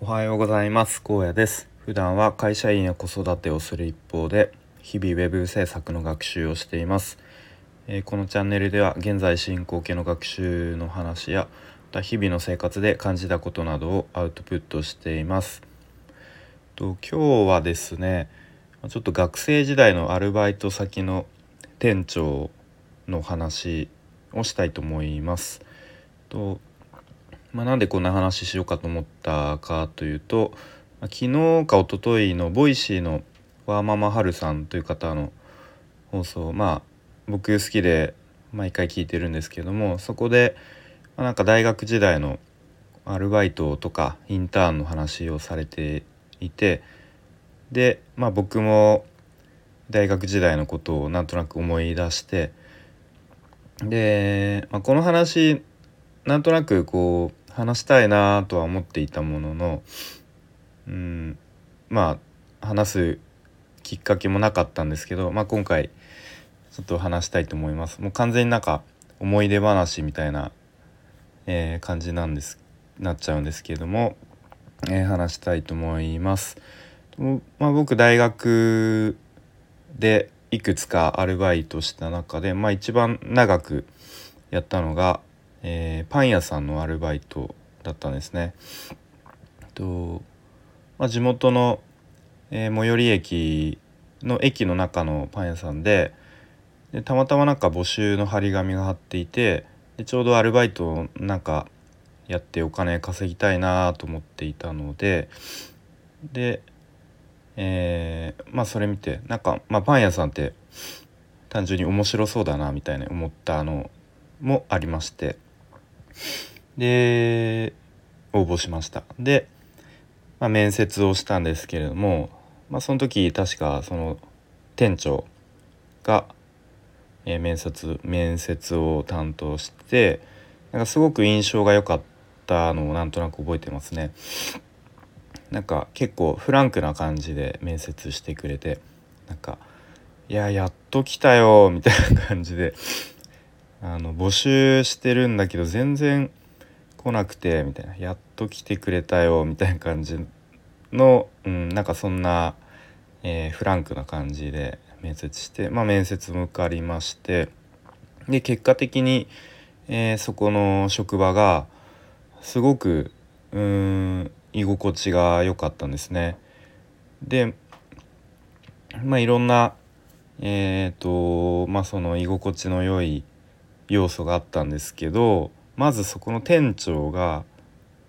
おはようございます。高野です。普段は会社員や子育てをする一方で日々ウェブ制作の学習をしています、えー、このチャンネルでは現在進行形の学習の話やまた日々の生活で感じたことなどをアウトプットしています。と今日はですねちょっと学生時代のアルバイト先の店長の話をしたいと思います。とまあ、なんでこんな話しようかと思ったかというと、昨日か一昨日の Voicy のワーママハルさんという方の放送まあ僕好きで毎回聞いてるんですけどもそこで、まあ、なんか大学時代のアルバイトとかインターンの話をされていてでまあ僕も大学時代のことをなんとなく思い出してで、まあ、この話なんとなくこう話したいなとは思っていたもののうんまあ話すきっかけもなかったんですけど、まあ、今回ちょっと話したいと思います。もう完全になんか思い出話みたいな、えー、感じなんですなっちゃうんですけれども、えー、話したいと思います。まあ、僕大学でいくつかアルバイトした中で、まあ、一番長くやったのがえー、パン屋さんのアルバイトだったんですね。とまあ、地元の、えー、最寄り駅の駅の中のパン屋さんででたまたまなんか募集の張り紙が貼っていてでちょうどアルバイトなんかやってお金稼ぎたいなと思っていたのでで、えー、まあそれ見てなんか、まあ、パン屋さんって単純に面白そうだなみたいに思ったのもありまして。で応募しましたで、まあ、面接をしたんですけれども、まあ、その時確かその店長が、えー、面接面接を担当してなんかすごく印象が良かったのをなんとなく覚えてますね。なんか結構フランクな感じで面接してくれてなんか「いややっと来たよ」みたいな感じであの募集してるんだけど全然来なくてみたいなやっと来てくれたよみたいな感じの、うん、なんかそんな、えー、フランクな感じで面接して、まあ、面接も受かりましてで結果的に、えー、そこの職場がすごくうん居心地が良かったんですね。でまあいろんなえっ、ー、とまあその居心地の良い要素があったんですけどまずそこの店長が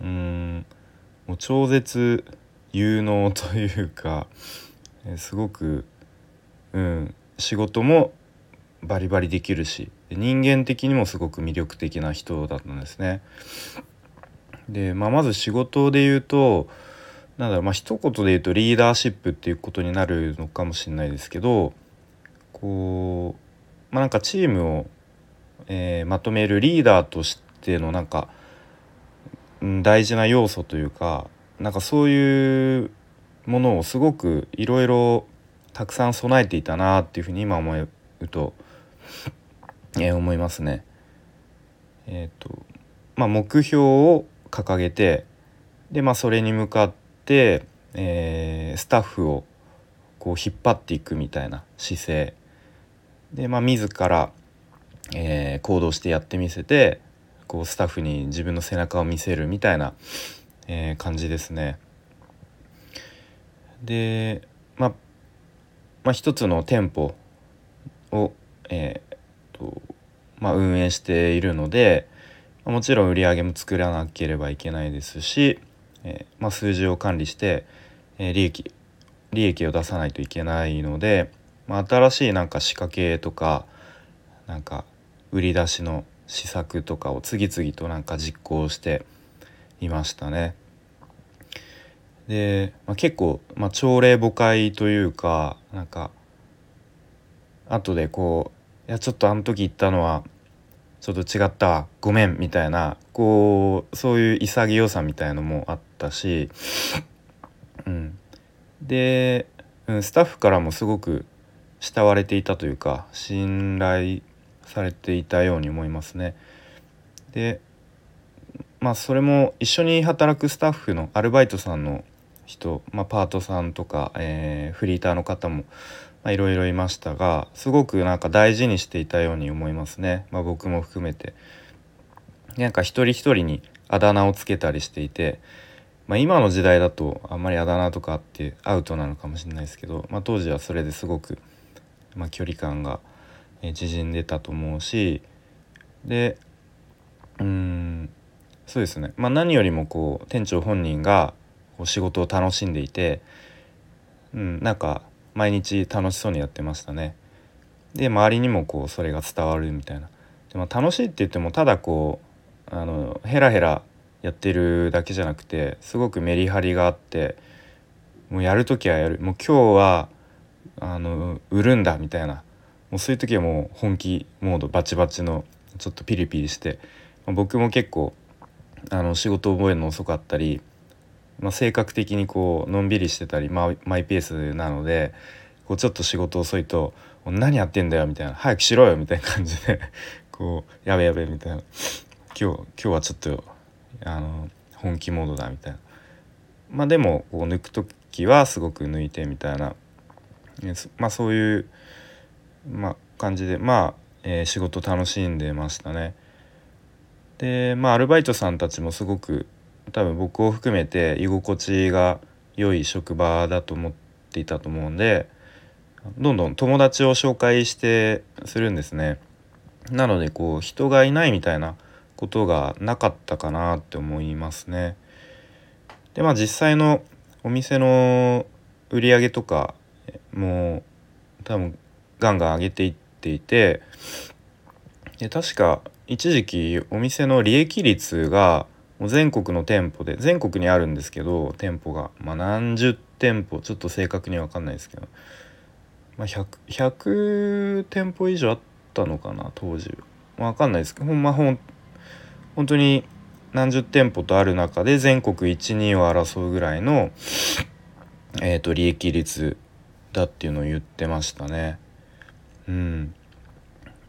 うんもう超絶有能というかすごく、うん、仕事もバリバリできるし人間的にもすごく魅力的な人だったんですね。で、まあ、まず仕事で言うとなんだろうまあ一言で言うとリーダーシップっていうことになるのかもしれないですけどこうまあなんかチームをえー、まとめるリーダーとしてのなんか、うん、大事な要素というかなんかそういうものをすごくいろいろたくさん備えていたなっていうふうに今思うと、えー、思いますね。えっ、ー、とまあ目標を掲げてでまあそれに向かって、えー、スタッフをこう引っ張っていくみたいな姿勢でまあ自らえー、行動してやってみせてこうスタッフに自分の背中を見せるみたいな、えー、感じですね。で、まあ、まあ一つの店舗を、えーとまあ、運営しているのでもちろん売り上げも作らなければいけないですし、えー、まあ、数字を管理して、え、利益利益を出さないといけないので、まあ、新しいなんか仕掛けとかなんか売り出しの施策とかを次々となんか実行していましたね。で、まあ、結構、まあ、朝礼誤解というかなんか後でこう「いやちょっとあの時言ったのはちょっと違ったごめん」みたいなこうそういう潔さみたいのもあったし、うん、で、うん、スタッフからもすごく慕われていたというか信頼されていたように思いますね。でまあそれも一緒に働くスタッフのアルバイトさんの人、まあ、パートさんとか、えー、フリーターの方もいろいろいましたがすごくなんか大事にしていたように思いますね、まあ、僕も含めて。なんか一人一人にあだ名をつけたりしていて、まあ、今の時代だとあんまりあだ名とかあってアウトなのかもしれないですけど、まあ、当時はそれですごく、ま、距離感が縮んでたと思うしでうんそうですね、まあ、何よりもこう店長本人がこう仕事を楽しんでいて、うん、なんか毎日楽しそうにやってましたね。で周りにもこうそれが伝わるみたいな。でも楽しいって言ってもただこうあのヘラヘラやってるだけじゃなくてすごくメリハリがあってもうやる時はやるもう今日はあの売るんだみたいなもうそういう時はもう本気モードバチバチのちょっとピリピリしてま僕も結構あの仕事覚えるの遅かったり、まあ、性格的にこうのんびりしてたりマイマイペースなのでこうちょっと仕事遅いと「何やってんだよ」みたいな「早くしろよ」みたいな感じで こう「やべやべ」みたいな「今日今日はちょっとあの本気モードだ」みたいな。まあでもこう抜く時はすごく抜いてみたいな、まあ、そういう、まあ、感じでまあ、えー、仕事楽しんでましたね。でまあアルバイトさんたちもすごく多分僕を含めて居心地が良い職場だと思っていたと思うんでどんどん友達を紹介してするんですね。なのでこう人がいないみたいなことがなかったかなって思いますね。でまあ実際のお店の売り上げとかもう多分ガンガン上げていっていてで確か一時期お店の利益率が全国の店舗で全国にあるんですけど店舗が、まあ、何十店舗ちょっと正確に分かんないですけど、まあ100、100, 店舗以上あったのかな当時分かんないですけどほんまほん本当に何十店舗とある中で全国12を争うぐらいの、えーと、利益率だっていうのを言ってましたね。うん、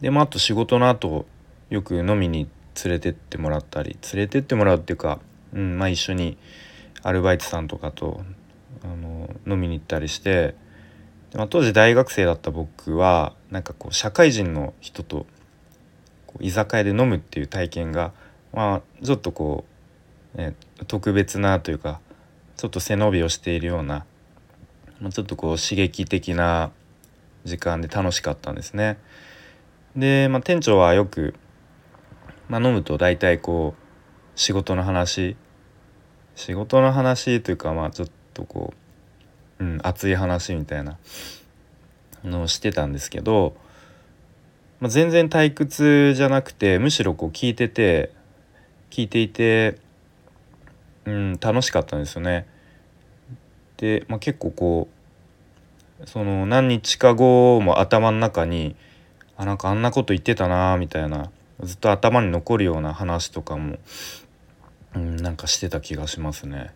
でもあと仕事の後よく飲みに連れてってもらったり連れてってもらうっていうか、うんまあ、一緒にアルバイトさんとかとあの飲みに行ったりしてまあ、当時大学生だった僕はなんかこう社会人の人とこう居酒屋で飲むっていう体験が、まあ、ちょっとこう、ね、特別なというかちょっと背伸びをしているような、まあ、ちょっとこう刺激的な時間で楽しかったんですね。で、まあ、店長はよくまあ、飲むと大体こう仕事の話仕事の話というかまあちょっとこう、うん、熱い話みたいなのをしてたんですけど、まあ、全然退屈じゃなくてむしろこう聞いてて聞いていて、うん、楽しかったんですよね。で、まあ、結構こうその何日か後も頭の中にあなんかあんなこと言ってたなみたいなずっと頭に残るような話とかも、うん、なんかしてた気がしますね。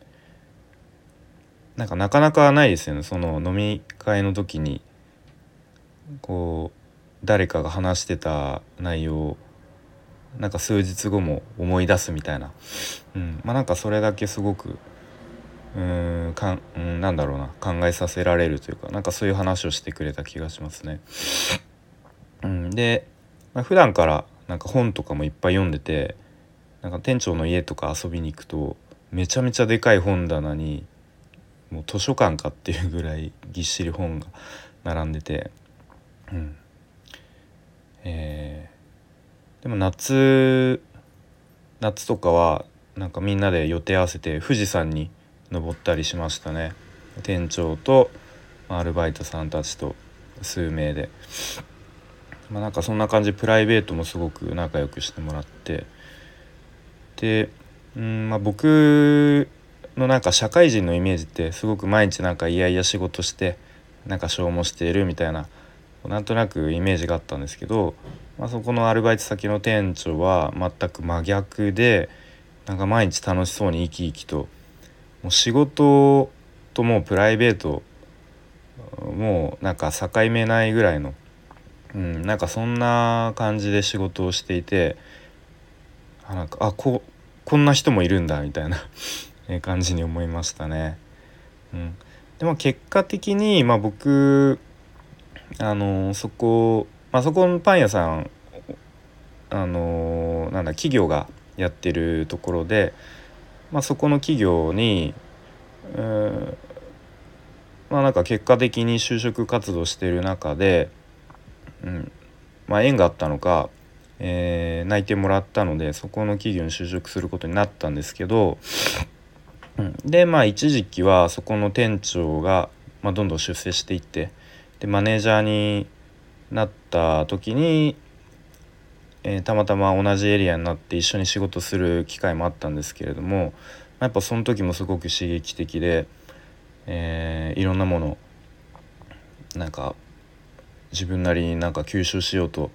なんかなかなかないですよね。その飲み会の時にこう誰かが話してた内容をなんか数日後も思い出すみたいな、うん、まあなんかそれだけすごくうんかん、うん、なんだろうな考えさせられるというかなんかそういう話をしてくれた気がしますね。うん、で、まあ、普段からなんか本とかもいっぱい読んでてなんか店長の家とか遊びに行くとめちゃめちゃでかい本棚にもう図書館かっていうぐらいぎっしり本が並んでて、うんえー、でも夏夏とかはなんかみんなで予定合わせて富士山に登ったりしましたね。店長とアルバイトさんたちと数名で。まあ、なんかそんな感じ。プライベートもすごく仲良くしてもらって。で、うんまあ、僕のなんか社会人のイメージってすごく毎日なんかいやいや仕事してなんか消耗しているみたいななんとなくイメージがあったんですけど、まあ、そこのアルバイト先の店長は全く真逆でなんか毎日楽しそうに生き生きともう仕事ともうプライベートもうなんか境目ないぐらいのうん、なんかそんな感じで仕事をしていてあなんかあここんな人もいるんだみたいな 感じに思いましたね。うん、でも結果的に、まあ、僕あのそこ、まあ、そこのパン屋さんあのなんだ企業がやってるところで、まあ、そこの企業に、うんまあなんか結果的に就職活動してる中で、うんまあ、縁があったのか、えー、内定もらったのでそこの企業に就職することになったんですけど、うん、でまあ一時期はそこの店長が、まあ、どんどん出世していってでマネージャーになった時に、えー、たまたま同じエリアになって一緒に仕事する機会もあったんですけれども、ま、やっぱその時もすごく刺激的で。えー、いろんなものなんか自分なりになんか吸収しようと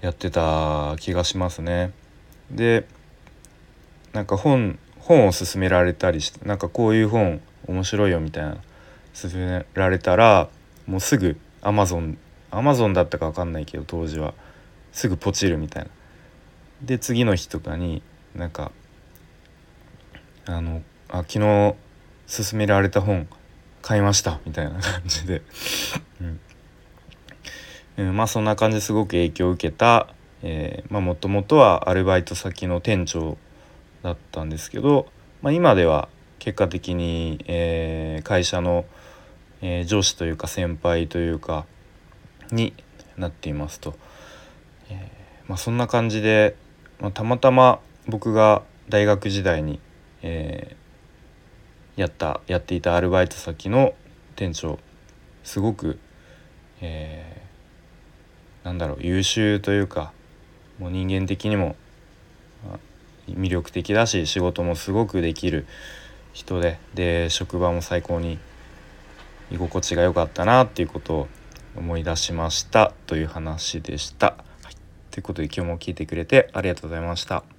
やってた気がしますね。でなんか本本を勧められたりしてなんかこういう本面白いよみたいな勧められたらもうすぐアマゾンアマゾンだったか分かんないけど当時はすぐポチるみたいな。で次の日とかになんかあのあ昨日勧められた本買いましたみたいな感じで。うん、まあそんな感じですごく影響を受けたもともとはアルバイト先の店長だったんですけど、まあ、今では結果的に、えー、会社の、えー、上司というか先輩というかになっていますと、まあ、そんな感じで、まあ、たまたま僕が大学時代に、えやったやっていたアルバイト先の店長すごく、えー、なんだろう優秀というかもう人間的にも魅力的だし仕事もすごくできる人でで職場も最高に居心地が良かったなっていうことを思い出しましたという話でした。ということで今日も聞いてくれてありがとうございました。